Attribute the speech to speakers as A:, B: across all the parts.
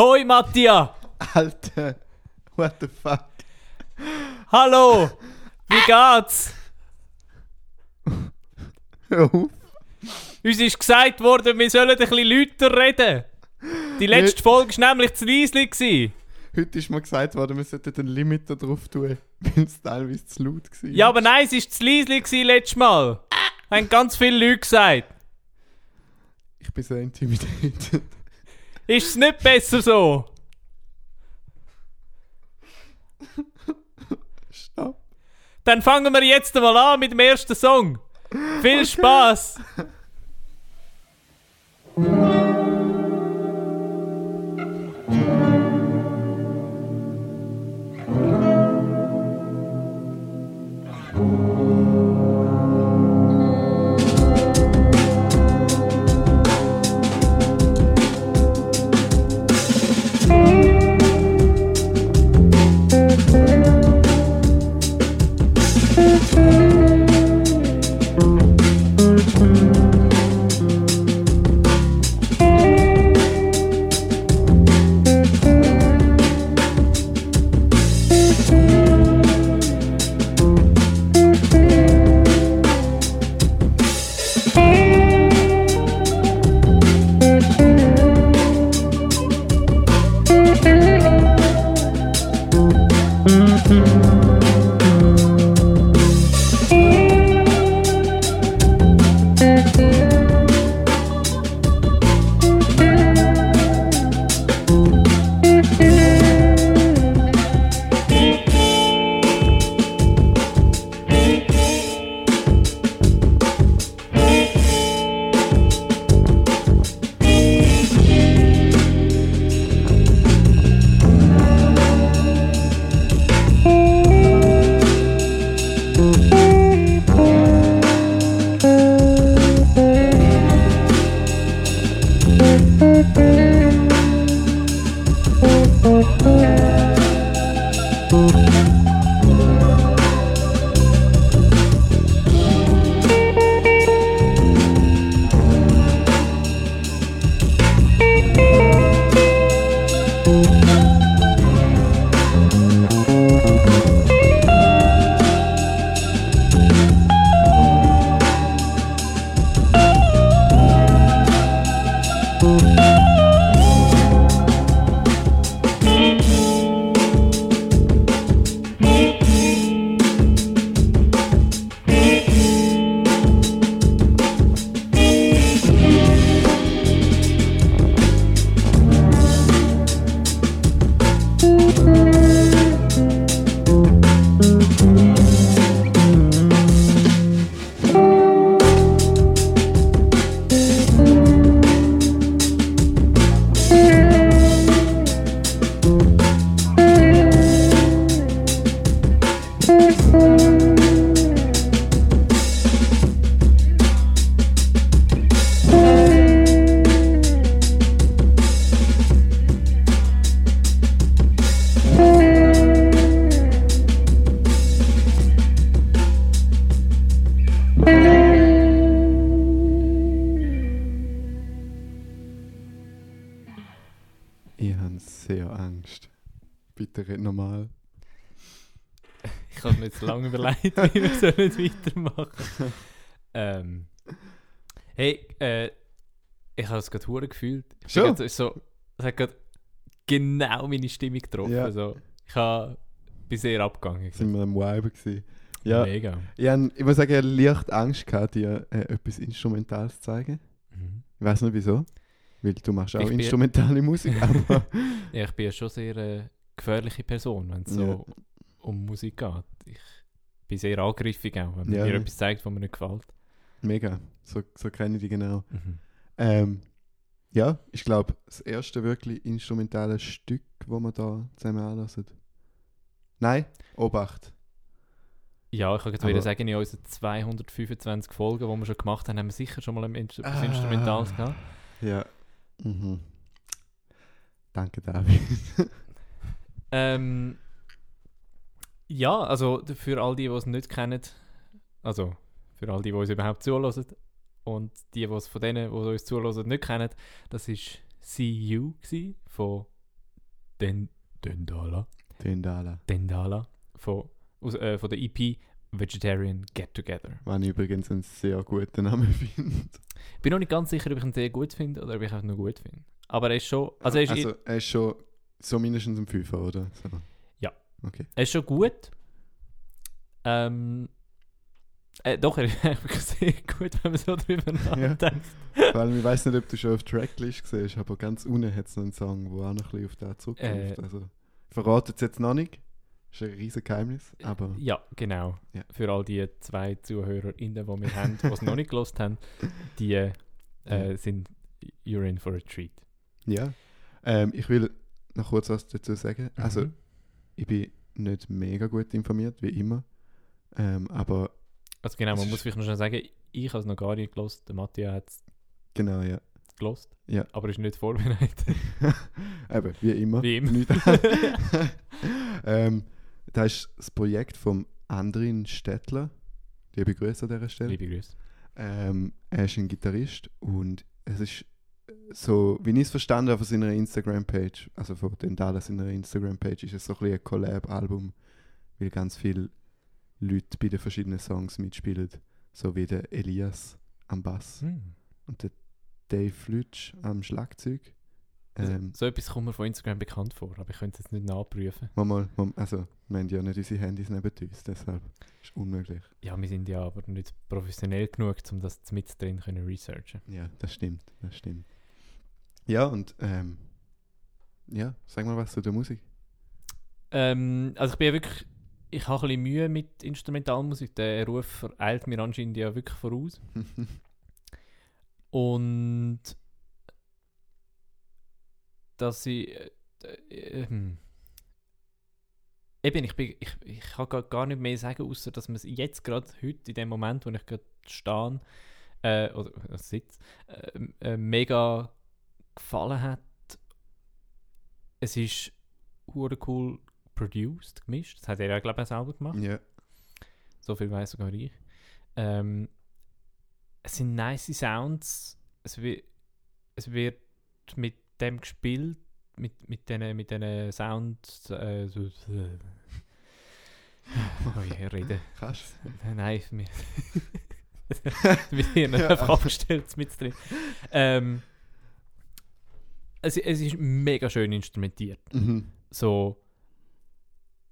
A: Hoi Mattia!
B: Alter, what the fuck?
A: Hallo! Wie geht's?
B: Hör auf.
A: Uns ist gesagt worden, wir sollen ein bisschen lauter reden. Die letzte Folge war nämlich zu leise.
B: Heute ist mir gesagt worden, wir sollten den Limiter drauf tun, weil es teilweise zu laut war.
A: Ja, aber nein, es war zu leise letztes Mal. Haben ganz viele Leute gesagt.
B: Ich bin so intimidiert.
A: Ist es nicht besser so?
B: Stopp.
A: Dann fangen wir jetzt mal an mit dem ersten Song. Viel Spaß! sollen weitermachen ähm, Hey, äh, ich habe es gerade hure gefühlt. Ich
B: Schon?
A: grad so, es hat gerade genau meine Stimmung getroffen.
B: Ja.
A: Also, ich habe, bin sehr abgegangen.
B: Sind wir am Vibe gewesen. Ja,
A: Mega.
B: ich, hab, ich muss sagen, ich hatte leicht Angst, gehabt, dir äh, etwas Instrumentales zu zeigen.
A: Mhm.
B: Ich weiß nicht wieso. Weil du machst auch
A: Ich
B: instrumentale Musik, aber
A: Ja, ich bin ja schon sehr äh, gefährliche Person, wenn es so
B: Ja.
A: um Musik geht. Ich bin sehr angriffig auch, wenn man
B: Ja,
A: mir etwas zeigt, was mir nicht gefällt.
B: mega. So, so kenne ich die genau.
A: Mhm.
B: Ähm, ja, ich glaube, das erste wirklich instrumentale Stück, wo wir da zusammen anlassen. Nein, Obacht.
A: Ja, ich kann
B: Aber-
A: wieder sagen, in unseren 225 Folgen, die wir schon gemacht haben, haben wir sicher schon mal ein Instru
B: Ah.
A: Instrumentales gehabt.
B: Ja. Mhm. Danke, David.
A: Ähm, ja, also für all die, die es nicht kennen, also für all die, die uns überhaupt zuhören und die, die es von denen, die uns zuhören, nicht kennen, das You gewesen, von Den, Dendala.
B: Dendala.
A: Dendala von, aus, äh, von der EP Vegetarian Get Together.
B: Was ich übrigens einen sehr guten Namen finde.
A: Ich bin noch nicht ganz sicher, ob ich ihn sehr gut finde oder ob ich ihn nur gut finde. Aber er ist schon. Also er ist,
B: also, er ist schon so mindestens ein Fünfer, oder? So.
A: Ja.
B: Okay.
A: er ist schon gut. Ähm, äh, doch, er ist sehr gut, wenn man so drüber nachdenkt.
B: Vor allem, ich weiß nicht, ob du schon auf Tracklist siehst, aber ganz unten hat es noch einen Song, der auch noch ein bisschen auf den zurückkommt.
A: Äh.
B: also, ich verrate es jetzt noch nicht. Ist ein riesiges Geheimnis, aber
A: Ja, genau.
B: Ja.
A: Für all die zwei ZuhörerInnen, die wir haben, die es noch nicht gelost haben, die äh,
B: Ja.
A: sind You're in for a treat.
B: ja. Ähm, ich will noch kurz was dazu sagen. Also,
A: Mhm.
B: Ich bin nicht mega gut informiert, wie immer. Ähm, aber
A: also genau, man muss vielleicht noch schnell sagen, ich habe es noch gar nicht gelost, der Matthias hat es
B: genau, ja.
A: gelost,
B: Ja.
A: aber ist nicht vorbereitet.
B: Eben, wie immer.
A: Wie immer.
B: Ähm, das ist das Projekt vom Andrin Stettler. Liebe Grüße an dieser Stelle.
A: Liebe Grüße.
B: Ähm, er ist ein Gitarrist und es ist so, wie ich es verstanden habe von seiner Instagram-Page, also von den Dallas seiner Instagram-Page, ist es so ein, bisschen ein Collab-Album, weil ganz viele Leute bei den verschiedenen Songs mitspielen, so wie der Elias am Bass
A: Hm.
B: und der Dave Lütsch am Schlagzeug.
A: Also,
B: Ähm,
A: so etwas kommt mir von Instagram bekannt vor, aber ich könnte es jetzt nicht nachprüfen.
B: mal, mal, also, wir haben ja nicht unsere Handys neben uns, deshalb ist unmöglich.
A: Ja, wir sind ja aber nicht professionell genug, um das mit drin können researchen.
B: Ja, das stimmt, das stimmt. Ja, und ähm, ja, sag mal was zu der Musik.
A: Ähm, also ich bin ja wirklich, ich habe ein bisschen Mühe mit Instrumentalmusik. Der Ruf vereilt mir anscheinend ja wirklich voraus. Und dass ich äh, äh, ähm, eben, ich, bin, ich, ich kann gar- nicht mehr sagen, außer dass man es jetzt gerade heute, in dem Moment, wo ich gerade stehe, äh, oder sitze, äh, äh, mega gefallen hat. Es ist hure cool produced, gemischt. Das hat er ja, glaube ich, selber gemacht.
B: ja,
A: So viel weiß sogar ich. Ähm, es sind nice Sounds. Es wird, es wird mit dem gespielt, mit, mit diesen mit den Sounds. Äh, so, oh je, reden.
B: kannst
A: Nein, mir. mit ihnen
B: Ja.
A: einfach abgestellt mit drin. Ähm, es, es ist mega schön instrumentiert
B: mhm.
A: so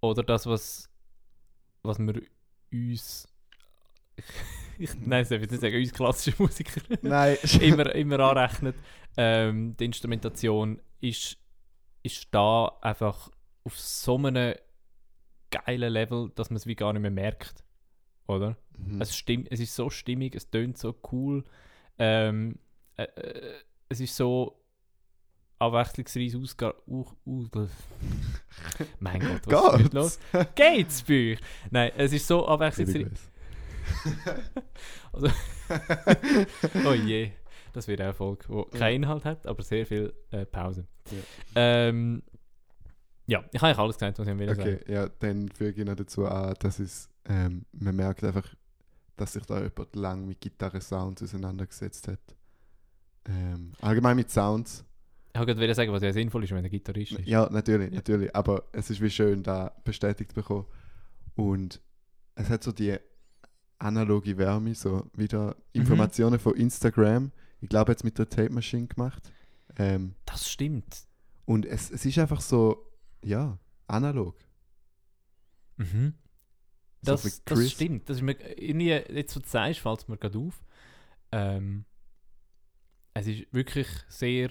A: oder das was was wir uns ich, nein, ich will nicht sagen, uns klassische Musiker
B: Nein,
A: immer, immer anrechnet. Ähm, die Instrumentation ist, ist da einfach auf so einem geilen Level, dass man es wie gar nicht mehr merkt. Oder?
B: Mhm.
A: Es, stimmt, es ist so stimmig, es tönt so cool. Ähm, äh, äh, es ist so abwechslungsreich ausge... Uh, uh, mein Gott, was ist los? Geht's bei euch? Nein, es ist so
B: Liebe
A: abwechslungsreich...
B: Grüße.
A: Oh je, das wird eine Folge, die keinen Inhalt hat, aber sehr viel äh, Pause.
B: Ja.
A: Ähm, ja, ich habe eigentlich alles gesagt, was ich will
B: Okay,
A: sagen.
B: ja, dann füge ich noch dazu an, dass es, ähm, man merkt einfach, dass sich da jemand lang mit Gitarre-Sounds auseinandergesetzt hat. Ähm, allgemein mit Sounds.
A: Ich wollte gerade sagen, was ja sinnvoll ist, wenn der Gitarrist ist.
B: Ja, natürlich,
A: Ja.
B: natürlich. Aber es ist wie schön, da bestätigt zu bekommen. Und es hat so die analoge Wärme, so wieder Informationen von Instagram. Ich glaube, jetzt mit der Tape Machine gemacht. Ähm,
A: Das stimmt.
B: und es, es ist einfach so, ja, analog.
A: Mhm.
B: So
A: Das, das stimmt. Das ist mir, irgendwie, jetzt, du sagst, fällt es mir gerade auf. Ähm, es ist wirklich sehr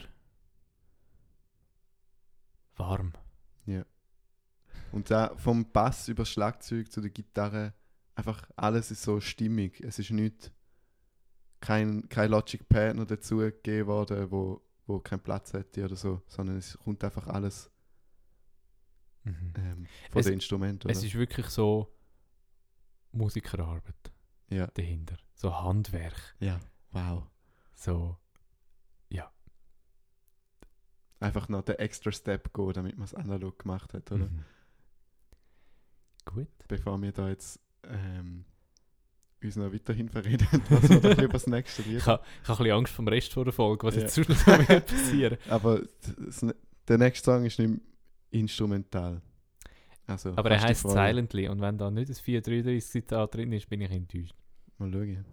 A: warm.
B: Und da vom Bass über das Schlagzeug zu der Gitarre, einfach alles ist so stimmig. Es ist nicht kein, kein Logic Pad noch dazu gegeben worden, wo, wo keinen Platz hätte oder so, sondern es kommt einfach alles
A: Mhm.
B: ähm, von
A: Es-
B: den Instrumenten.
A: Es ist wirklich so Musikerarbeit
B: ja,
A: dahinter. So Handwerk.
B: ja, wow.
A: So,
B: Einfach noch den extra Step gehen, damit man es analog gemacht hat, oder?
A: mhm. Gut.
B: Bevor wir da jetzt ähm, uns noch weiterhin verreden, was wir doch lieber das nächste Lied
A: Ich habe ich hab ein bisschen Angst vor dem Rest von der Folge, was
B: Ja.
A: jetzt sonst noch wird passieren.
B: Aber das, der nächste Song ist nicht
C: instrumental. Also,
A: Aber er heißt. Silently und wenn da nicht das 433 Zitat drin ist, bin ich enttäuscht.
C: Mal schauen.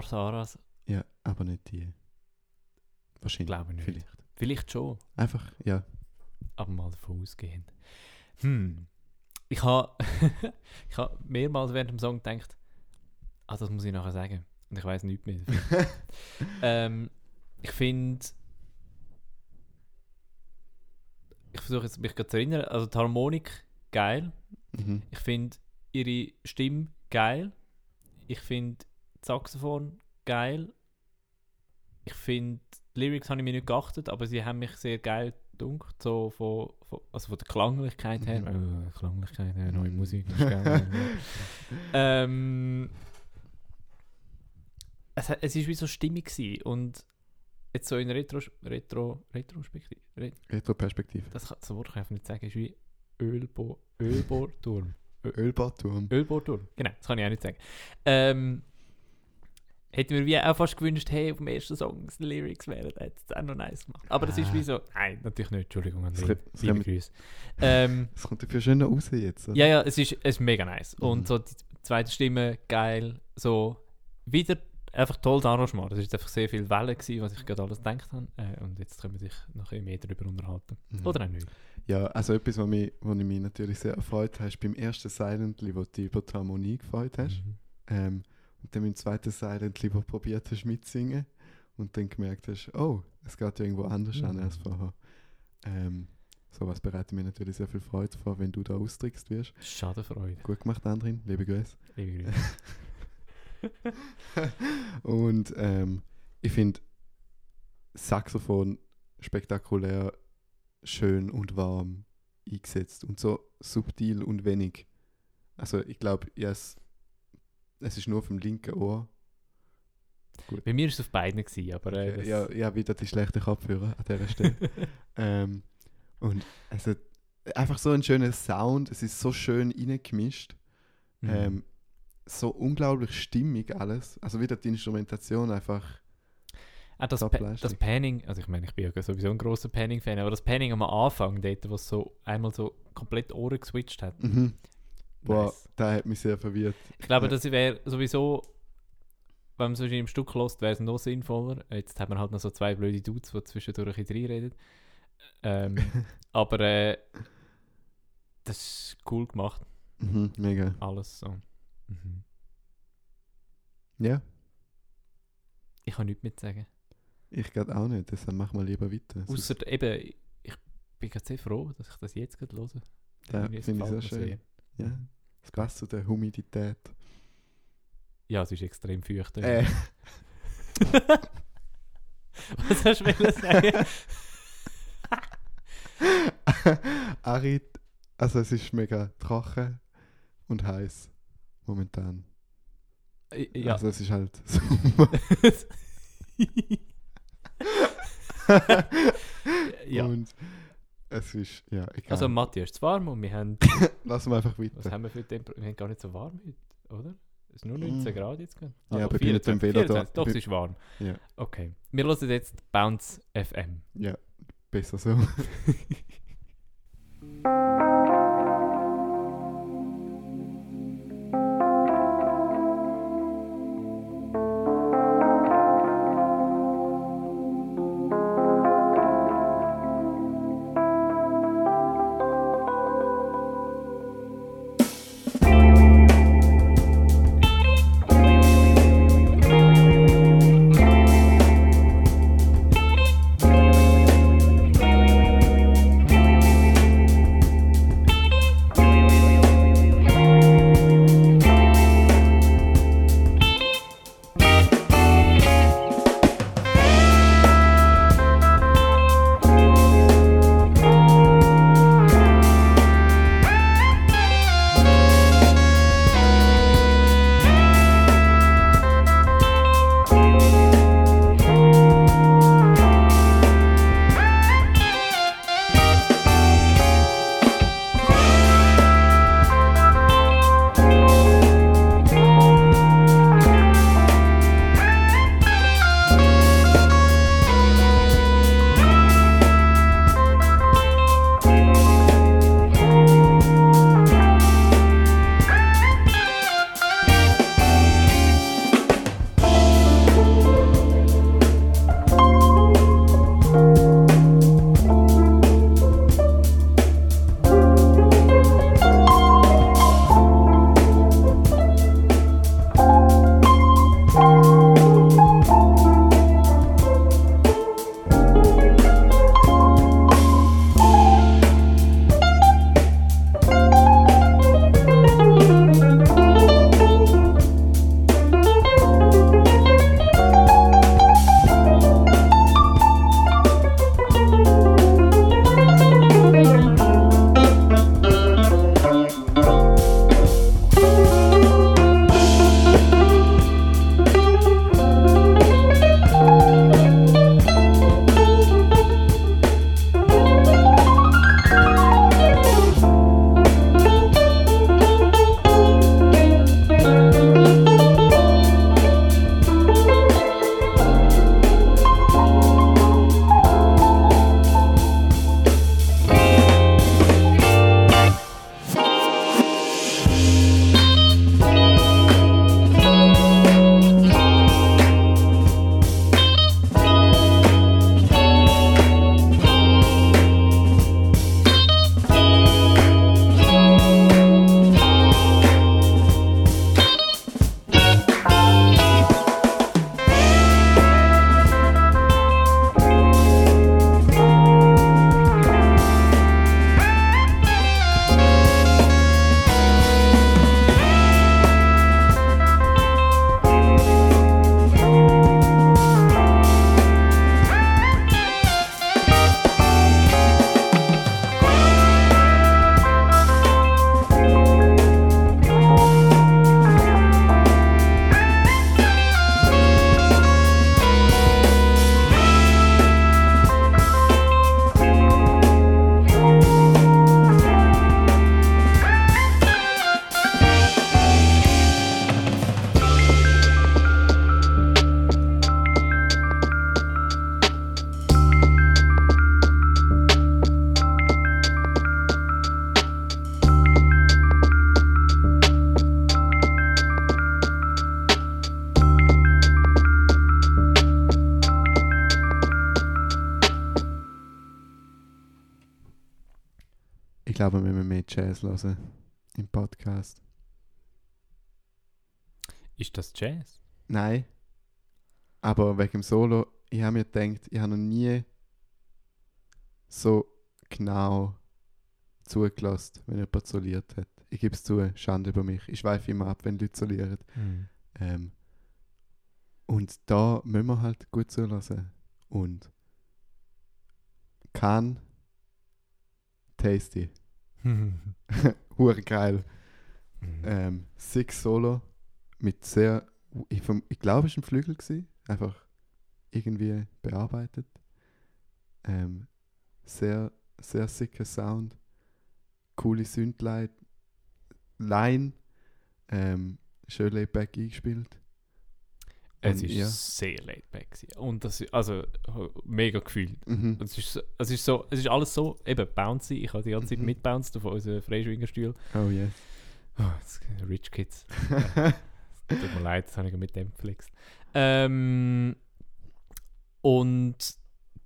A: Paar Saras,
C: Ja, aber nicht die. Wahrscheinlich.
A: glaube ich nicht.
C: Vielleicht.
A: Vielleicht schon,
C: Einfach, ja.
A: aber mal davon ausgehend. Hm. Ich habe ich ha mehrmals während dem Song gedacht, ah, das muss ich nachher sagen. Und ich weiß nichts mehr. ähm, ich finde, ich versuche jetzt mich gerade zu erinnern, also die Harmonik geil.
C: mhm.
A: Ich finde ihre Stimme geil. Ich finde Saxophon geil. Ich finde, die Lyrics habe ich mir nicht geachtet, aber sie haben mich sehr geil gedunkt, so von, von, also von der Klanglichkeit her.
C: Mhm.
A: Äh, Klanglichkeit, äh, neue Musik, ist geil. ähm, es, es ist wie so stimmig gewesen und jetzt so in Retro, Retro, Retrospektive, Ret,
C: Retro-Perspektive.
A: das, kann- das Wort kann ich einfach nicht sagen, ist wie Ölbo, Ölbohrturm.
C: Ölbadturm.
A: Ölbohrturm, genau, das kann ich auch nicht sagen. Ähm, hätte mir wie auch fast gewünscht, hey, auf dem ersten Song die Lyrics wären, hätte es auch noch nice gemacht. Aber das ist
C: Ah.
A: wie so, nein, natürlich nicht, Entschuldigung, liebe
C: kommt-
A: Grüße. Ähm,
C: Es kommt dafür schön raus jetzt. oder?
A: ja, ja, es ist, es ist mega nice.
C: Mhm.
A: Und so die zweite Stimme, geil, so wieder einfach tolles Arrangement. Das war einfach sehr viel Wellen, gewesen, was ich gerade alles gedacht habe. Äh, und jetzt können wir sich noch ein bisschen mehr darüber unterhalten.
B: Mhm.
A: Oder auch nicht.
B: Ja, also etwas, was mich, was ich mich natürlich sehr erfreut habe, ist beim ersten Silently, wo du über die Harmonie gefreut hast.
A: Mhm.
B: Ähm, und dann beim zweiten Silently, wo du probiert hast mitzusingen und dann gemerkt hast, oh, es geht ja irgendwo anders
A: Mhm.
B: an als vorher. Ähm, sowas bereitet mir natürlich sehr viel Freude vor, wenn du da austrickst wirst.
A: Schadenfreude.
B: Gut gemacht, Andrin, liebe Grüße.
A: Liebe Grüße.
B: und ähm, ich finde Saxophon spektakulär schön und warm eingesetzt und so subtil und wenig. Also ich glaube, yes, es ist nur auf dem linken Ohr.
A: Bei mir war es auf beiden, gewesen, aber äh,
B: ja, ja, wieder die schlechten Kopfhörer an dieser Stelle. ähm, und es hat einfach so einen schönen Sound, es ist so schön reingemischt.
A: Mhm.
B: Ähm, so unglaublich stimmig alles. Also wieder die Instrumentation einfach.
A: Ah, das, Pa- das Panning, also ich meine, ich bin ja sowieso ein großer Panning-Fan, aber das Panning am Anfang, dort, wo es so einmal so komplett Ohren geswitcht hat.
B: Mhm. Boah,
A: Nice.
B: da hat mich sehr verwirrt.
A: Ich glaube, das wäre sowieso, wenn man so im Stück hört, wäre es noch sinnvoller. Jetzt hat man halt noch so zwei blöde Dudes, die zwischendurch ein bisschen reinreden. Ähm, aber äh, das ist cool gemacht,
B: Mhm, mega.
A: alles so. Mhm.
B: Ja,
A: Ich kann nichts mit sagen.
B: ich glaube auch nicht, deshalb machen wir lieber weiter.
A: Außer eben, ich bin gerade sehr froh, dass ich das jetzt gerade höre.
B: Ja,
A: es
B: finde ich sehr schön. Ja, es passt zu der Humidität.
A: Ja, es ist extrem feucht.
B: Äh,
A: Was hast du wollen sagen?
B: Arid, also es ist mega trocken und heiß momentan.
A: ja.
B: Also es ist halt Sommer.
A: ja.
B: Und es ist, ja, egal.
A: Also Matthias, es ist warm und wir haben,
B: Lassen wir einfach
A: was
B: weiter.
A: haben wir für Temperatur? Wir haben gar nicht so warm heute, oder? Es ist nur
B: Mm.
A: 19 Grad jetzt gerade.
B: Ja, aber ich bin dem
A: 24,
B: Velo da.
A: 24. Doch, es ist warm.
B: Ja.
A: Okay. Wir hören jetzt Bounce FM.
B: Ja, besser so. Jazz hören im Podcast.
A: Ist das Jazz?
B: Nein. Aber wegen dem Solo, ich habe mir gedacht, ich habe noch nie so genau zugelassen, wenn jemand soliert hat. Ich gebe es zu, Schande über mich. Ich schweife immer ab, wenn Leute solieren. Ähm, und da müssen wir halt gut zulassen. Und kann tasty. Hure geil. Ähm, Six Solo mit sehr, ich, vom- ich glaube, es war ein Flügel, gewesen, einfach irgendwie bearbeitet. Ähm, sehr, sehr sicker Sound, coole Synthline, Line, ähm, schön laid back eingespielt.
A: Es ist
B: ja.
A: sehr laid back. gewesen. Und das ist, also mega gefühlt.
B: Mhm.
A: Es ist, so- es ist so, es ist alles so, eben bouncy. Ich habe die ganze Zeit
B: Mhm.
A: mitbounced auf unseren Freischwingerstuhl.
B: Oh yes.
A: Oh, das- Rich Kids. Tut mir leid, das habe ich mit dem geflext. Ähm, und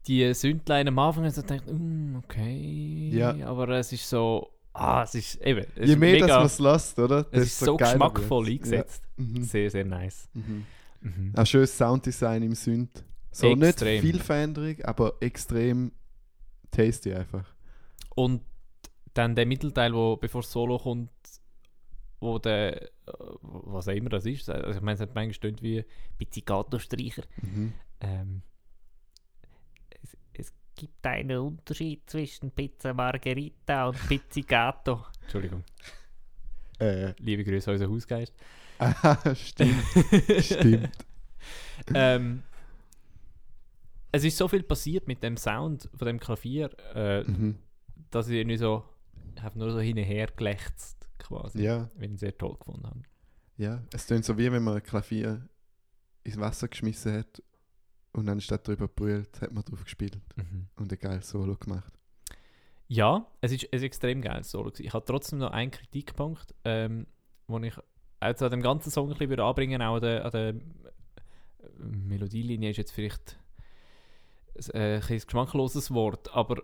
A: die Sündlein am Anfang so gedacht, mm, okay.
B: Ja.
A: Aber es ist so, ah, es ist eben, es
B: Je
A: ist
B: mehr
A: mega,
B: dass man es lässt, oder?
A: es ist so
B: geiler
A: geschmackvoll eingesetzt.
B: Ja. Mhm.
A: Sehr, sehr nice.
B: Mhm.
A: Mhm.
B: Auch schönes Sounddesign im Synth. So
A: Extrem.
B: nicht viel Veränderung, aber extrem tasty einfach.
A: Und dann der Mittelteil, wo bevor Solo kommt, wo der, äh, was auch immer das ist, also ich meine, es hat manchmal stimmt wie Pizzicato-Streicher.
B: Mhm.
A: Ähm, es, es gibt einen Unterschied zwischen Pizza Margherita und Pizzicato. Entschuldigung,
B: Äh,
A: liebe Grüße an unseren Hausgeist.
B: stimmt, stimmt.
A: ähm, es ist so viel passiert mit dem Sound von dem Klavier, äh,
B: Mhm.
A: dass ich irgendwie so, ich habe nur so hin und her gelächzt quasi,
B: Ja,
A: wenn ich ihn sehr toll gefunden habe.
B: ja. Es klingt so wie wenn man ein Klavier ins Wasser geschmissen hat und dann statt drüber brüllt, hat man drauf gespielt
A: Mhm.
B: und ein geiles Solo gemacht.
A: Ja, es ist ein extrem geiles Solo. Ich habe trotzdem noch einen Kritikpunkt, ähm, wo ich also an dem ganzen Song ein bisschen anbringen auch an der, an der Melodielinie ist jetzt vielleicht ein, äh, ein bisschen ein geschmackloses Wort, aber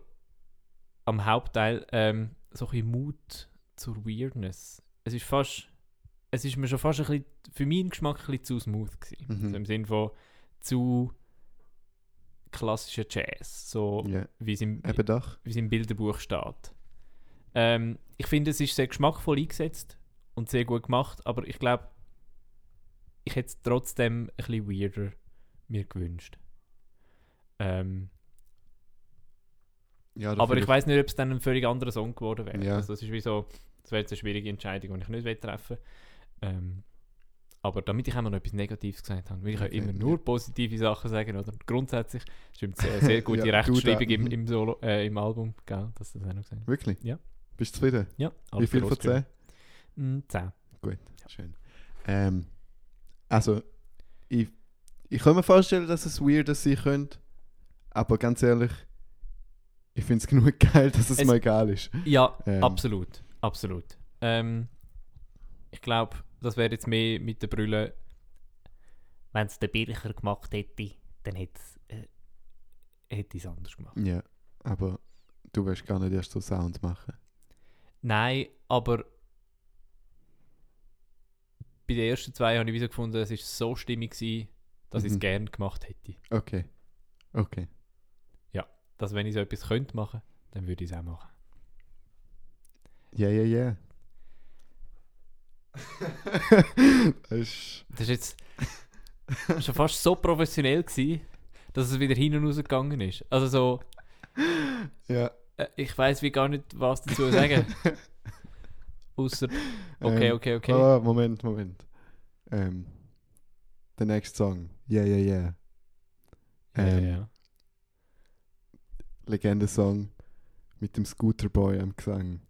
A: am Hauptteil ähm, so ein bisschen Mut zur Weirdness. Es ist fast, es ist mir schon fast ein bisschen, für meinen Geschmack ein bisschen zu smooth gewesen.
B: Mhm.
A: Also im Sinne von zu klassischer Jazz, so
B: Ja,
A: wie es im, wie es im Bilderbuch steht. Ähm, ich finde, es ist sehr geschmackvoll eingesetzt und sehr gut gemacht, aber ich glaube, ich hätte es trotzdem ein bisschen weirder mir gewünscht. Ähm,
B: Ja,
A: aber ich weiß nicht, ob es dann ein völlig anderer Song geworden wäre.
B: Ja.
A: Also das ist wie so, das wäre jetzt eine schwierige Entscheidung, die ich nicht treffen ähm, Aber damit ich auch noch etwas Negatives gesagt habe, will ich ja
B: Okay,
A: immer
B: ja.
A: nur positive Sachen sagen, oder? Grundsätzlich stimmt es sehr, sehr gute
B: Ja,
A: Rechtschreibung im, im, Solo, äh, im Album, gell? Dass das auch noch gesagt
B: Wirklich?
A: Ja.
B: Bist du zufrieden?
A: Ja,
B: Wie viel von
A: groß geschrieben.
B: 10?
A: Mm, 10.
B: Gut, schön. Ähm, also, ich, ich kann mir vorstellen, dass es weird sein könnte, aber ganz ehrlich, ich finde es genug geil, dass es,
A: Es-
B: mir egal ist.
A: Ja,
B: Ähm.
A: absolut. Absolut. Ähm, ich glaube, das wäre jetzt mehr mit der Brille. Wenn es der Bircher gemacht hätte, dann hätte äh, hätte ich es anders gemacht.
B: Ja, aber du wirst gar nicht erst so Sound machen.
A: Nein, aber bei den ersten zwei habe ich wieder gefunden, es ist so stimmig gewesen, dass ich es
B: Mhm.
A: gerne gemacht hätte.
B: Okay. Okay.
A: Dass wenn ich so etwas könnte machen, dann würde ich es auch machen.
B: Ja, ja, ja. das ist,
A: jetzt schon fast so professionell gewesen, dass es wieder hinten rausgegangen ist. Also so,
B: ja.
A: äh, ich weiß wie gar nicht, was dazu sagen. Außer, okay,
B: Ähm,
A: okay, okay.
B: Oh, Moment, Moment. Ähm, der nächste Song. Yeah, yeah, yeah.
A: ja,
B: ähm,
A: ja.
B: Legende-Song mit dem Scooterboy am Gesang.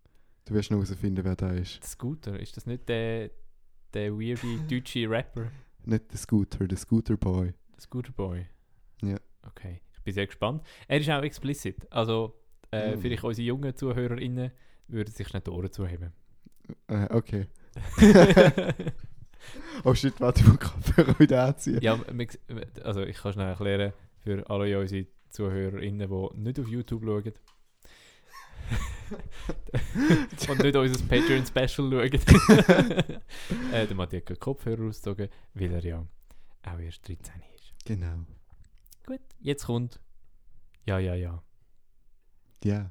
B: Du wirst noch herausfinden, wer da ist.
A: Der Scooter, ist das nicht der, der weirde deutsche Rapper?
B: Nicht der Scooter, der Scooterboy.
A: Der Scooter Boy?
B: Ja.
A: Okay, ich bin sehr gespannt. Er ist auch explicit. Also, äh,
B: Mm.
A: vielleicht unsere jungen ZuhörerInnen würden sich nicht die Ohren zuheben.
B: Äh, okay. Oh shit, warte, ich muss Kopfhörer wieder anziehen.
A: ja, also ich kann schnell erklären für alle unsere ZuhörerInnen, die nicht auf YouTube schauen. und nicht unser Patreon-Special schauen. äh, der Matthias hat Kopfhörer ausgezogen, weil er ja auch erst 13 ist.
B: Genau.
A: Gut, jetzt kommt. Ja, ja, ja.
B: Ja.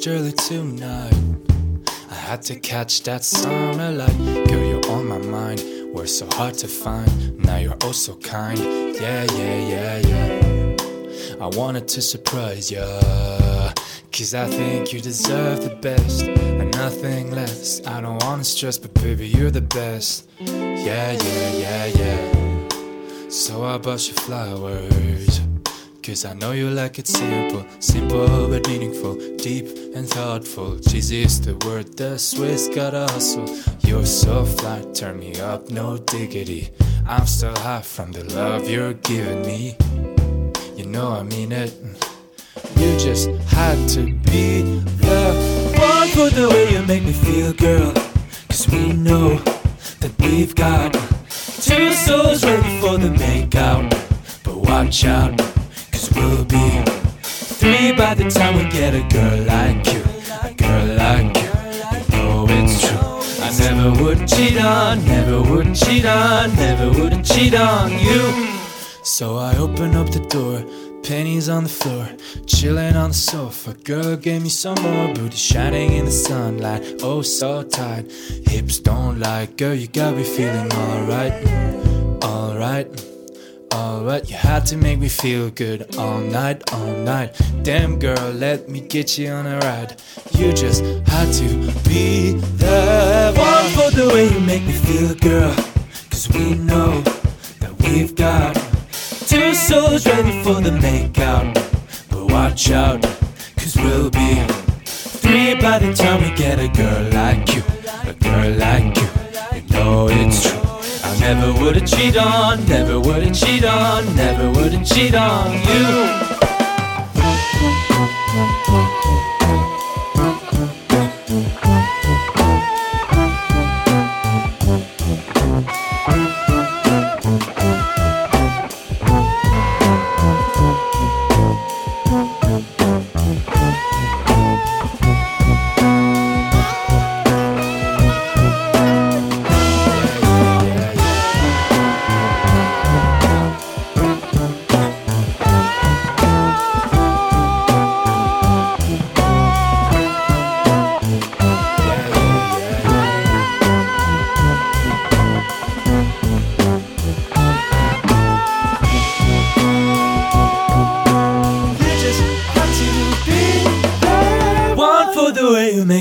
D: finished early tonight. I had to catch that summer light. Girl, you're on my mind. We're so hard to find. Now you're oh so kind. Yeah, yeah, yeah, yeah. I wanted to surprise ya. Cause I think you deserve the best and nothing less. I don't wanna stress, but baby, you're the best. Yeah, yeah, yeah, yeah. So I bought you flowers. Cause I know you like it simple, simple but meaningful, deep and thoughtful. Cheesy the word, the Swiss gotta hustle. You're so fly, turn me up, no diggity. I'm still high from the love you're giving me. You know I mean it. You just had to be the one for the way you make me feel, girl. Cause we know that we've got two souls ready for the makeout. But watch out, we'll be three by the time we get a girl like you. A girl like you. It's true. I never would cheat on, never would cheat on, never would cheat on you. So I open up the door, pennies on the floor, chilling on the sofa. Girl gave me some more booty shining in the sunlight. Oh, so tight, hips don't lie. Girl, you got me feeling alright, alright. Alright, you had to make me feel good all night, all night. Damn girl, let me get you on a ride. You just had to be the one for the way you make me feel, girl. Cause we know that we've got two souls ready for the makeout. But watch out, cause we'll be three by the time we get a girl like you. A girl like you, you know it's true. I never would've cheat on, never would've cheat on, never would've cheat on you. You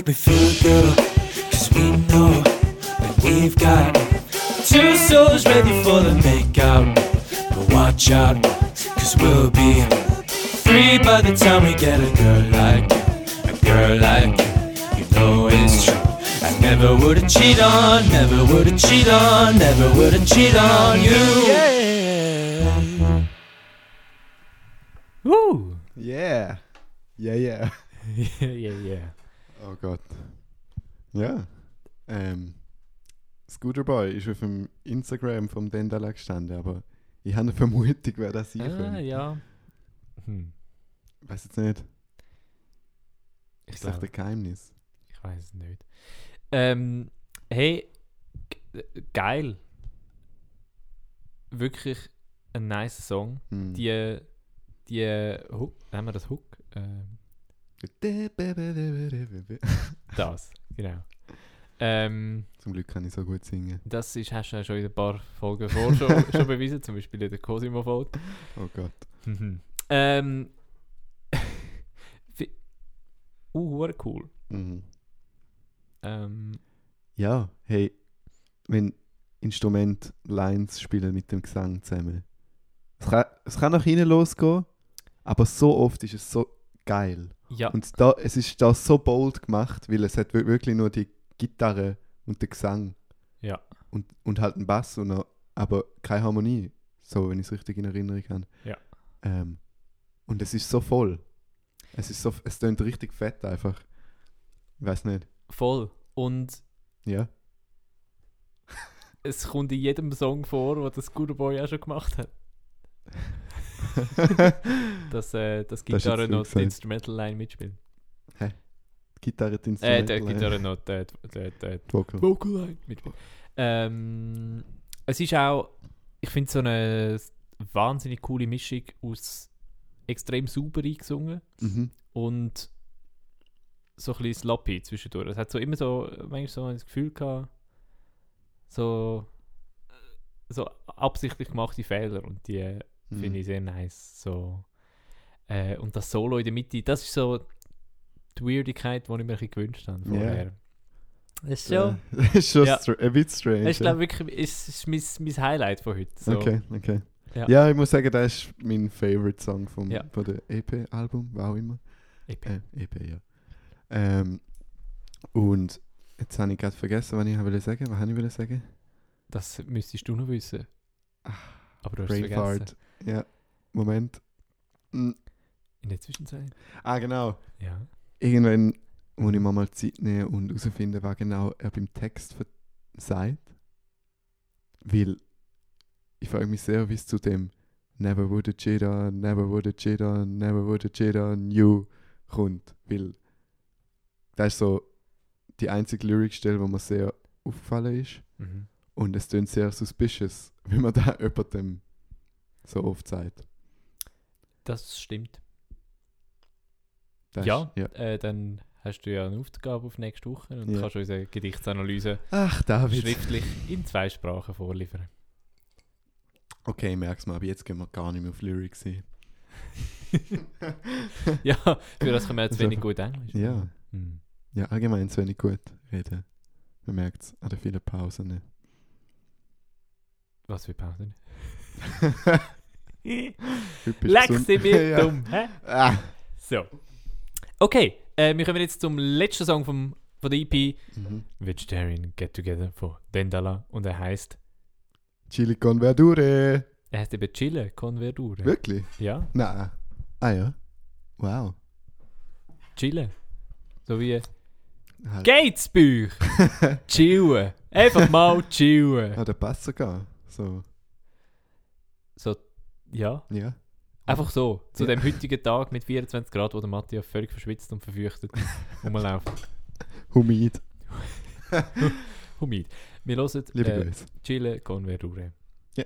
D: me feel, girl. Cause we know that we've got two souls ready for the makeout. But watch out, cause we'll be free by the time we get a girl like you. A girl like you, you know it's true. I never would've cheated on, never would've cheated on, never would've cheated on you. Yeah.
A: Woo!
B: Yeah, yeah, yeah. Oh Gott. Ja. Ähm, Scooter Boy ist auf dem Instagram vom Dendala gestanden, aber ich habe eine Vermutung, wer das sein
A: Ah,
B: könnte.
A: ja. Hm.
B: Weiß jetzt nicht.
A: Ich
B: sage
A: glaub-
B: ein Geheimnis.
A: Ich weiß es nicht. Ähm, hey, geil. Wirklich ein nice Song.
B: Hm.
A: Die, die Hook, haben wir das Hook? Ähm, das, genau. Ähm,
B: Zum Glück kann ich so gut singen.
A: das ist, hast du ja schon in ein paar Folgen vor schon, schon bewiesen, zum Beispiel in der Cosimo-Folge.
B: Oh Gott.
A: Mhm. ähm, uh, cool.
B: Mhm.
A: Ähm,
B: Ja, hey, wenn Instrument Lines spielen mit dem Gesang zusammen. Es kann, es kann nach hinten losgehen, Aber so oft ist es so geil.
A: Ja,
B: Und da, es ist da so bold gemacht, weil es hat wir- wirklich nur die Gitarre und den Gesang
A: ja,
B: und, und halt einen Bass, und noch, aber keine Harmonie, so wenn ich es richtig in Erinnerung habe.
A: Ja.
B: Ähm, und es ist so voll. Es ist so, es klingt richtig fett einfach. Ich weiß nicht.
A: voll. Und
B: Ja.
A: es kommt in jedem Song vor, wo das Good Boy auch schon gemacht hat. Dass äh, das
B: Das ist
A: Gitarre
B: jetzt
A: noch die Instrumental Line mitspielt.
B: Gitarre, die
A: Äh,
B: Instrumental,
A: der
B: ja.
A: Gitarre noch die, die, die,
B: Die Vocal.
A: Vocal Line mitspielt. Ähm, es ist auch, ich finde so eine wahnsinnig coole Mischung aus extrem sauber eingesungen
B: Mhm.
A: und so ein bisschen sloppy zwischendurch. Es hat so immer so, manchmal so das Gefühl gehabt, so, so absichtlich gemachte Fehler und die äh,
B: Mhm.
A: finde ich sehr nice. So. Äh, und das Solo in der Mitte, das ist so die Weirdigkeit, die ich mir ein bisschen gewünscht habe vorher. Das ist schon,
B: Das ist schon
A: Ja.
B: ein bisschen strange.
A: das ist,
B: ja.
A: glaube wirklich es ist mein, mein Highlight von heute. So.
B: Okay, okay.
A: Ja.
B: Ja. ich muss sagen, das ist mein Favorite Song vom,
A: Ja.
B: von der EP-Album, was auch immer.
A: EP.
B: Äh, EP, ja. Ähm, und jetzt habe ich gerade vergessen, was ich wollte sagen. Was habe ich wollte sagen?
A: Das müsstest du noch wissen.
B: Ah,
A: Aber du hast es vergessen.
B: Ja, Moment. Mm.
A: In der Zwischenzeit.
B: Ah, genau.
A: Ja.
B: Irgendwann muss ich mir mal Zeit nehmen und herausfinden, was genau er beim Text sagt. Weil ich frage mich sehr, wie es zu dem Never would a cheat on, never would a cheat on, never would a cheat on you kommt. Weil das ist so die einzige Lyrikstelle, wo mir sehr aufgefallen ist.
A: Mhm.
B: Und es klingt sehr suspicious, wie man da jemandem so oft sagt.
A: Das stimmt.
B: Das
A: ja,
B: Ist, ja.
A: Äh, dann hast du ja eine Aufgabe auf nächste Woche und
B: Ja.
A: kannst unsere Gedichtsanalyse
B: Ach,
A: schriftlich in zwei Sprachen vorliefern.
B: Okay, merk's mal, aber jetzt gehen wir gar nicht mehr auf Lyrics hin.
A: ja, für das können wir jetzt
B: Also,
A: wenig gut Englisch.
B: Ja.
A: Hm.
B: Ja, allgemein zu wenig gut reden. Man merkt es an den vielen Pausen.
A: Was für Pause.
B: Gesund.
A: sind wir
B: Ja.
A: dumm. Hä?
B: Ah.
A: So. Okay, äh, wir kommen jetzt zum letzten Song vom, von der EP
B: Mhm.
A: Vegetarian Get Together von Dendala und er heißt,
B: Chili con verdure.
A: er heißt eben Chile con Verdure.
B: Wirklich?
A: Ja,
B: Nein. Ah ja. Wow.
A: Chile. So wie
B: Halt.
A: Gatesbüch. chillen. Einfach mal chillen.
B: Ah, der passt sogar. So,
A: So, ja.
B: ja.
A: Einfach so. Zu
B: Ja.
A: dem heutigen Tag mit 24 Grad, wo der Matthias völlig verschwitzt und verfürchtet rumlaufen.
B: Humid.
A: Humid. Wir hören äh. Chile con Verdure.
B: Ja.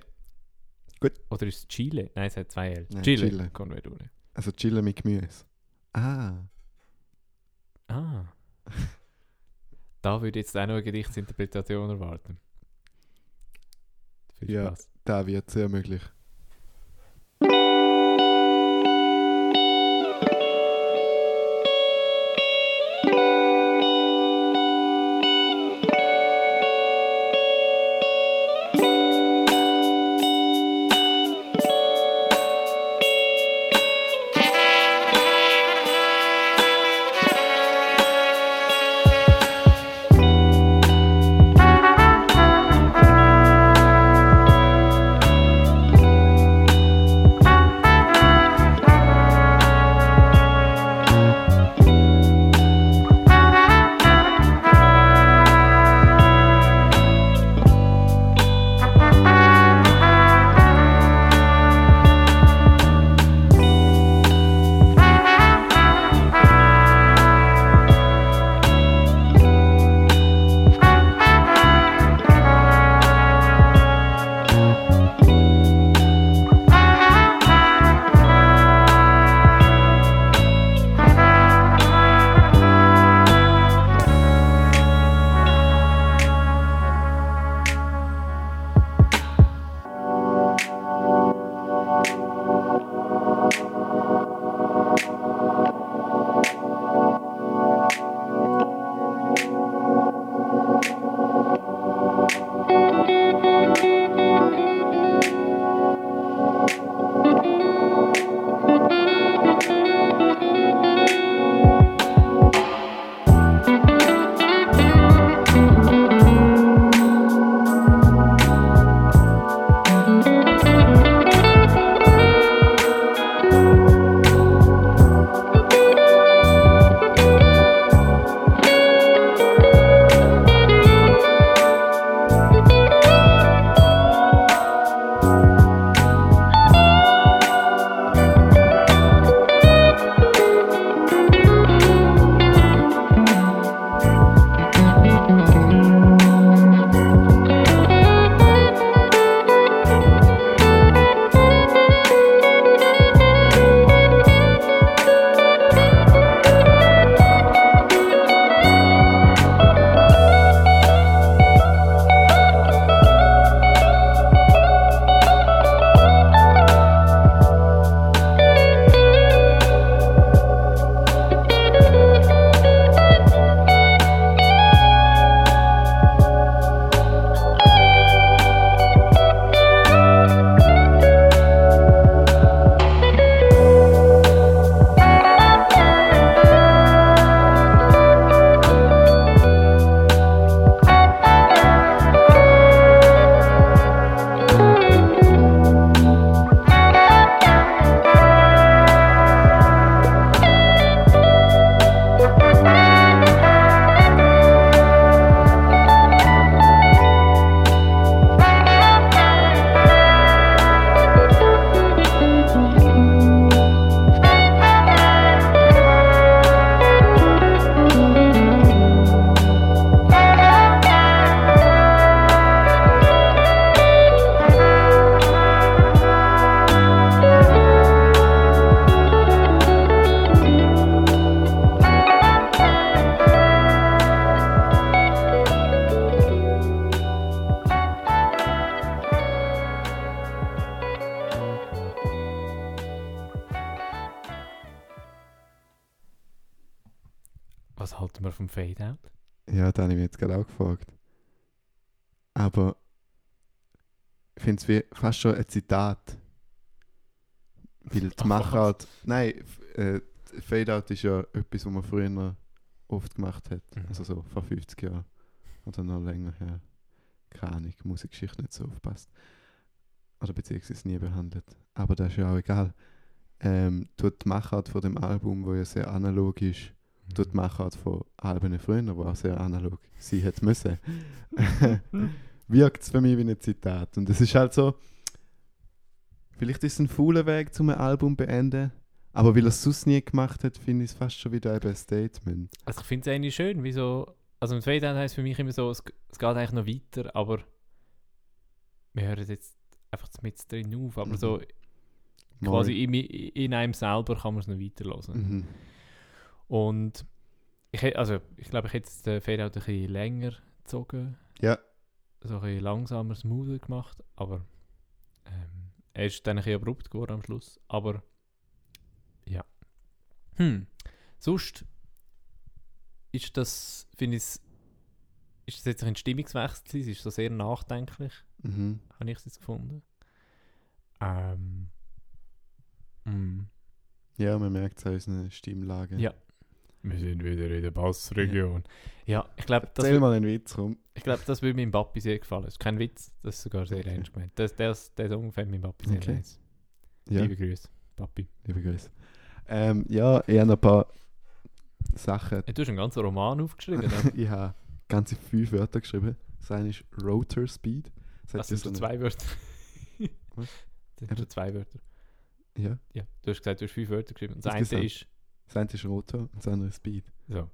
B: Gut.
A: Oder ist es Chile? Nein, es hat zwei L.
B: Nein,
A: Chile,
B: Chile.
A: con Verdure.
B: Also chillen mit Gemüse. Ah.
A: Ah. da würde ich jetzt auch noch eine Gedichtsinterpretation erwarten. Viel
B: Ja.
A: Spaß.
B: Da wird sehr möglich. Fast schon ein Zitat. Weil die
A: Ach,
B: Machart. Nein, äh, Fade-Out ist ja etwas, was man früher oft gemacht hat.
A: Mhm.
B: Also so vor 50 Jahren. Oder noch länger her. Keine Ahnung, Musikgeschichte nicht so aufpasst. Oder beziehungsweise nie behandelt. Aber das ist ja auch egal. Ähm, tut die Machart von dem Album, wo ja sehr analog ist, tut die Machart von Alben früher, wo auch sehr analog sein hätte müssen, wirkt es für mich wie ein Zitat. Und es ist halt so, vielleicht ist es ein fauler Weg, zum ein Album zu beenden, aber weil er es sonst nie gemacht hat, finde ich es fast schon wieder ein Statement.
A: Also ich finde es eigentlich schön, wie so, also mit Fade-Out heisst für mich immer so, es, es geht eigentlich noch weiter, aber wir hören jetzt einfach mit drin auf, aber
B: Mhm.
A: so quasi in, in einem selber kann man es noch weiterhören.
B: Mhm.
A: Und ich, also, ich glaube, ich hätte jetzt den Fade-Out ein bisschen länger gezogen.
B: Ja.
A: So ein bisschen langsamer, smoother gemacht. Aber ähm, er ist dann ein bisschen abrupt geworden am Schluss. Aber ja. Hm. Sonst ist das, finde ich, ist das jetzt ein Stimmungswechsel. Es ist so sehr nachdenklich,
B: Mhm.
A: habe ich es jetzt gefunden. Ähm. mm.
B: Ja, man merkt es an unseren Stimmlagen.
A: Ja. Wir sind wieder in der Bassregion. Ja, ich glaube, das,
B: Erzähl mal einen Witz rum.
A: ich glaub, das würde meinem Papi sehr gefallen. Das ist kein Witz, das ist sogar sehr
B: Okay.
A: ernst gemeint. Das, das, der Song fände mein Papi sehr
B: Okay.
A: nice.
B: Ja,
A: Liebe Grüße, Papi.
B: liebe Grüße. Ähm, ja, ich habe noch ein paar Sachen.
A: Du hast einen ganzen Roman aufgeschrieben. ne?
B: ich habe ganze fünf Wörter geschrieben. Das eine ist Rotor Speed. Das hat
A: Das sind
B: so
A: schon
B: eine-
A: zwei Wörter.
B: Was?
A: Das sind schon zwei Wörter.
B: Ja,
A: Ja, du hast gesagt, du hast fünf Wörter geschrieben. Das eine
B: Insgesamt.
A: ist
B: das eine ist Rotor und das andere ist Speed.
A: so.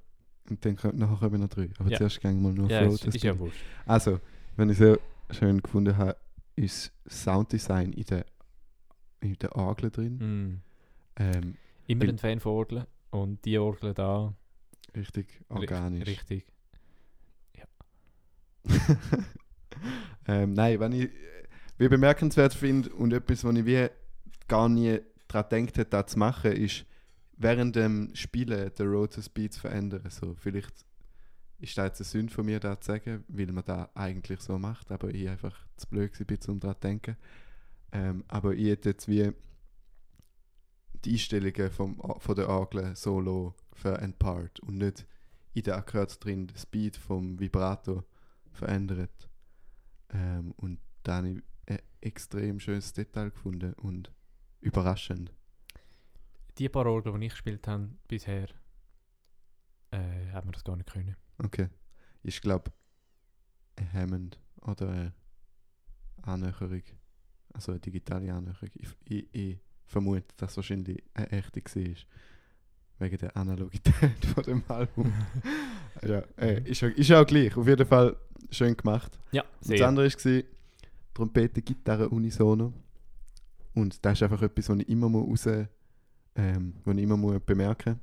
B: Und dann kommt, nachher kommen noch drei. Aber
A: Ja.
B: zuerst gehen wir nur
A: Ja,
B: auf
A: ist, ist ja wurscht.
B: Also, wenn ich sehr schön gefunden habe, ist Sounddesign in der, in der Orgel drin.
A: Mm.
B: Ähm,
A: Immer ein Fan von Orgeln. Und die Orgeln da,
B: richtig
A: ri-
B: organisch.
A: richtig.
B: ähm, nein, wenn ich wie bemerkenswert finde und etwas, was ich wie gar nie daran gedacht hätte, das zu machen, ist während dem Spielen den Road to Speed verändern. So, vielleicht ist das jetzt eine Sünde von mir, das zu sagen, weil man das eigentlich so macht, aber ich einfach zu blöd war, um daran zu denken. Ähm, aber ich hätte jetzt wie die Einstellungen vom, von der Orgel solo für ein Part und nicht in den Akkord drin den Speed vom Vibrato verändert. Ähm, und da habe ich ein extrem schönes Detail gefunden und überraschend.
A: Die paar Orgeln, die ich gespielt habe bisher, äh, haben wir das gar nicht können.
B: Okay. Ich glaube, Hammond oder eine Annäherung, also eine digitale Annäherung. Ich, ich, ich vermute, dass es wahrscheinlich eine echte war. Wegen der Analogität von dem Album. ja, äh, ist, ist auch gleich. Auf jeden Fall schön gemacht.
A: Ja,
B: Und das
A: sehr.
B: andere war Trompete, Gitarre, Unisono. Und das ist einfach etwas, was ich immer muss raus, ähm, was ich immer muss bemerken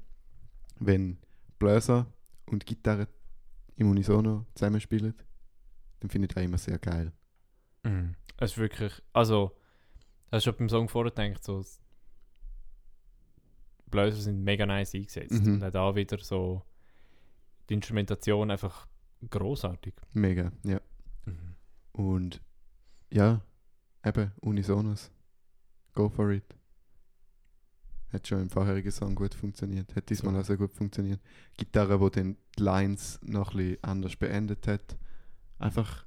B: Wenn Bläser und Gitarre im Unisono zusammenspielen, dann finde ich das immer sehr geil.
A: Mhm. Es ist wirklich, also, hast du schon beim Song vorher gedacht, so, Bläser sind mega nice eingesetzt.
B: Mhm.
A: Und auch da wieder so, die Instrumentation einfach großartig.
B: Mega, ja. Und ja, eben, Unisonos. Go for it. Hat schon im vorherigen Song gut funktioniert. Hat diesmal
A: So.
B: auch sehr gut funktioniert. Gitarre, wo die Lines noch ein bisschen anders beendet hat. Einfach,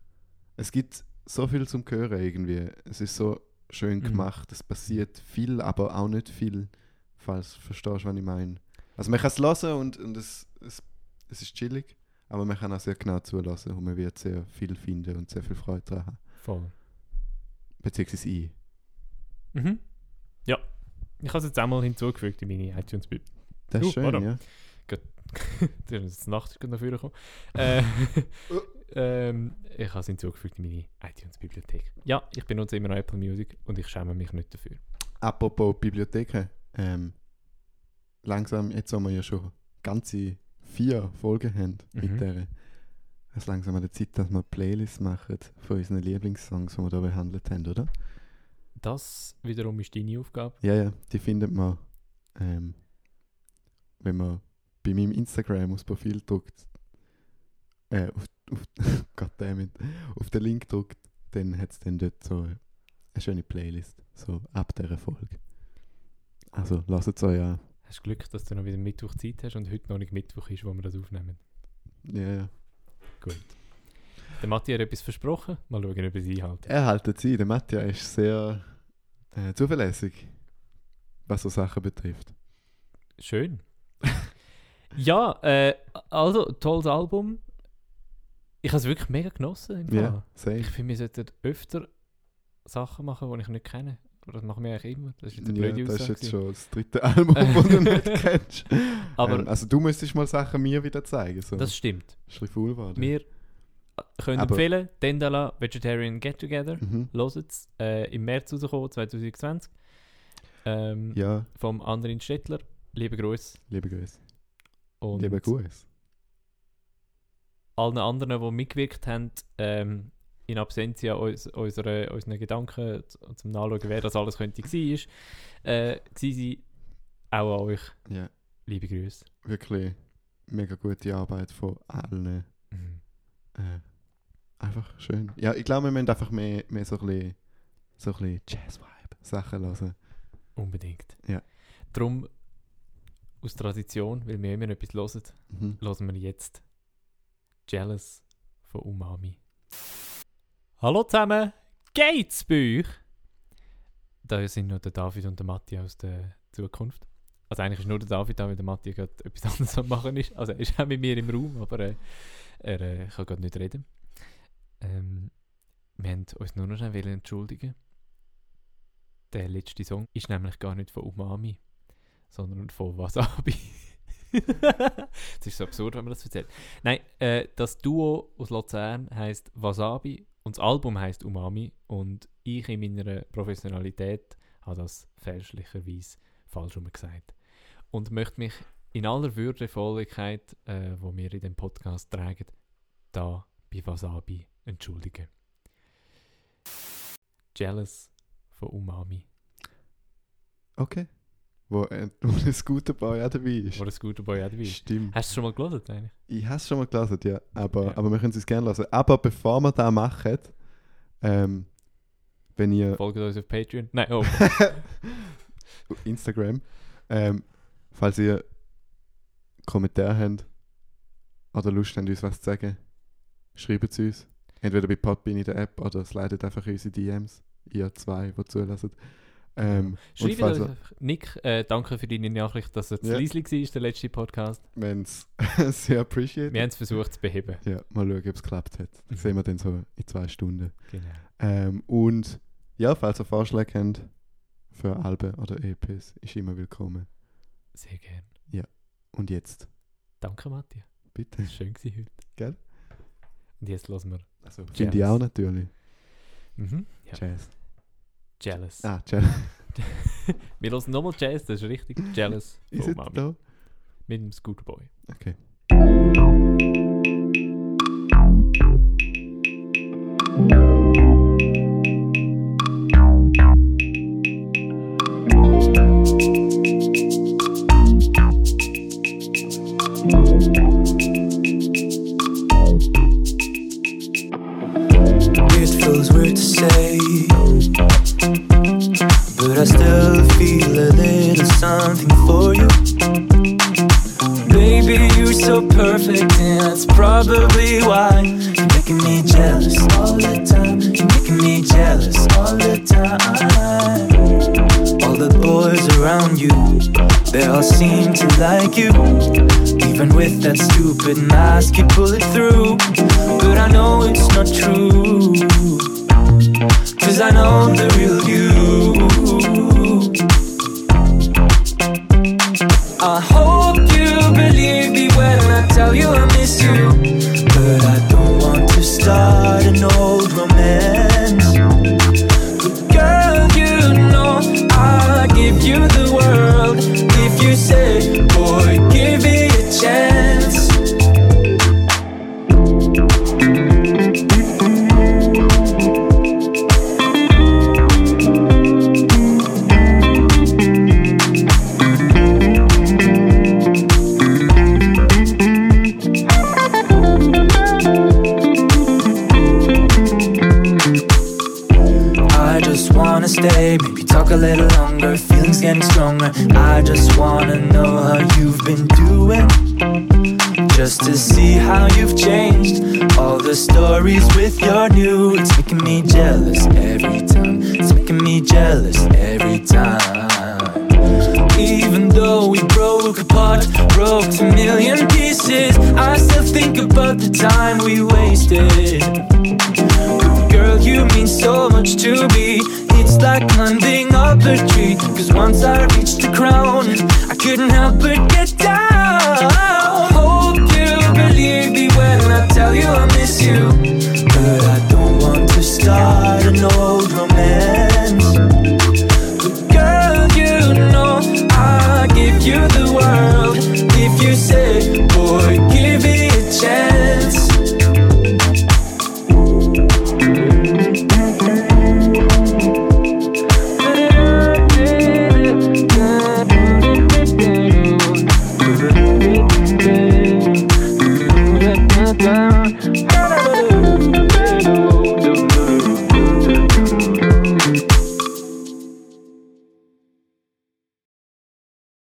B: es gibt so viel zum Hören irgendwie. Es ist so schön
A: Mhm.
B: gemacht. Es passiert viel, aber auch nicht viel, falls du verstehst, was ich meine. Also man kann es hören und, und es, es, es ist chillig, aber man kann auch sehr genau zulassen und man wird sehr viel finden und sehr viel Freude daran haben.
A: Voll.
B: Beziehungsweise ich.
A: Mhm. Ja. Ich habe es jetzt einmal hinzugefügt in meine iTunes-Bib.
B: Das ist
A: Uh,
B: schön,
A: warte.
B: ja.
A: Der ist nachts dafür gekommen. äh, ähm, ich habe es hinzugefügt in meine iTunes-Bibliothek. Ja, ich benutze immer noch Apple Music und ich schäme mich nicht dafür.
B: Apropos Bibliotheken. Ähm, langsam, jetzt haben wir ja schon ganze vier Folgen haben mit
A: Mhm.
B: der. Es ist langsam an der Zeit, dass wir Playlists machen von unseren Lieblingssongs, die wir hier behandelt haben, oder?
A: Das wiederum ist deine Aufgabe.
B: Ja, ja, die findet man, ähm, wenn man bei meinem Instagram aufs Profil drückt, äh, auf, auf, goddammit, auf den Link drückt, dann hat es dann dort so eine schöne Playlist, so ab dieser Folge. Also lasst es euch an.
A: Hast Glück, dass du noch wieder Mittwoch Zeit hast und heute noch nicht Mittwoch ist, wo wir das aufnehmen.
B: Ja, ja.
A: Der Matti hat etwas versprochen. Mal schauen, ob er es einhält.
B: Er hält sie, der Matthias ist sehr äh, zuverlässig, was so Sachen betrifft.
A: Schön. ja, äh, also, tolles Album. Ich habe es wirklich mega genossen. Im
B: Ja,
A: Fall.
B: same.
A: Ich finde, wir sollten öfter Sachen machen, die ich nicht kenne. Das machen wir eigentlich immer. Das ist jetzt eine
B: Ja,
A: blöde
B: das ist
A: Aussage.
B: jetzt
A: gewesen.
B: schon das dritte Album, das du nicht kennst.
A: Aber
B: ähm, also du müsstest mal Sachen mir wieder zeigen. So.
A: das stimmt.
B: ist ein bisschen faul geworden.
A: Wir können
B: Aber-
A: empfehlen, Dendala Vegetarian Get Together.
B: Mhm.
A: Hört es. Äh, Im März rausgekommen, 2020. Ähm,
B: Ja,
A: Vom Andrin Stettler. Liebe Grüße.
B: liebe Grüße.
A: Und
B: Liebe Grüße.
A: allen anderen, die mitgewirkt haben, ähm, in Absentia uns, unsere, unseren Gedanken zum Nachschauen, wer das alles könnte gewesen ist, äh, gewesen sein. Auch an euch,
B: Ja,
A: liebe Grüße.
B: wirklich mega gute Arbeit von allen. Äh, einfach schön. Ja, ich glaube, wir müssen einfach mehr, mehr so ein bisschen, so ein bisschen Jazz-Vibe Sachen hören.
A: Unbedingt.
B: Ja.
A: Darum, aus Tradition, weil wir immer etwas hören,
B: Mhm.
A: hören wir jetzt Jealous von Umami. Hallo zusammen, geht's bei euch? Da sind noch der David und der Matti aus der Zukunft. Also eigentlich ist nur der David da, weil der Matti gerade etwas anderes am machen ist. Also er ist auch mit mir im Raum, aber äh, er äh, kann gerade nicht reden. Ähm, wir haben uns nur noch schnell entschuldigen. Der letzte Song ist nämlich gar nicht von Umami, sondern von Wasabi. Es ist so absurd, wenn man das erzählt. Nein, äh, das Duo aus Luzern heißt Wasabi und das Album heißt Umami und ich in meiner Professionalität habe das fälschlicherweise falsch gesagt und möchte mich in aller Würdevolligkeit, äh, wo wir in dem Podcast tragen, da bei Wasabi entschuldigen. Jealous von Umami,
B: Okay. Wo, äh, wo ein guter Boy auch dabei ist.
A: wo das gute Boy auch dabei ist.
B: Stimmt.
A: Hast du es schon mal gelesen eigentlich?
B: Ich habe es schon mal gelesen, ja. Aber,
A: Ja.
B: aber wir können es gerne lassen. Aber bevor wir das machen, ähm, wenn ihr
A: Folgt uns auf Patreon. Nein, oh.
B: Instagram, ähm, falls ihr Kommentare habt oder Lust habt, uns was zu sagen, schreibt es uns. Entweder bei Podbean in der App oder slidet einfach in unsere DMs. Ihr zwei, die zulassen. Ähm,
A: Schreibt uns, Nick, äh, danke für deine Nachricht, dass es zu
B: Ja.
A: leise war, der letzte Podcast.
B: wenn es sehr appreciated.
A: Wir haben es versucht zu beheben.
B: Ja, mal schauen, ob es geklappt hat. Das sehen wir dann so in zwei Stunden.
A: Genau.
B: Ähm, und ja, falls ihr Vorschläge habt für Alben oder EPs, ist immer willkommen.
A: Sehr gern.
B: Und jetzt,
A: Danke, Matthias.
B: bitte.
A: Das war schön heute.
B: Gell?
A: Und jetzt hören wir.
B: Also, Finde ich auch natürlich.
A: Mhm. Ja.
B: Jazz.
A: Jealous.
B: Ah, Jazz.
A: Wir hören nochmal Jazz, das ist richtig. Jealous
B: Ist es da?
A: Mit dem Scooterboy.
B: Okay.
D: Probably why you're making me jealous all the time. You're making me jealous all the time. All the boys around you, they all seem to like you. Even with that stupid mask, you pull it through. But I know it's not true. Cause I know the real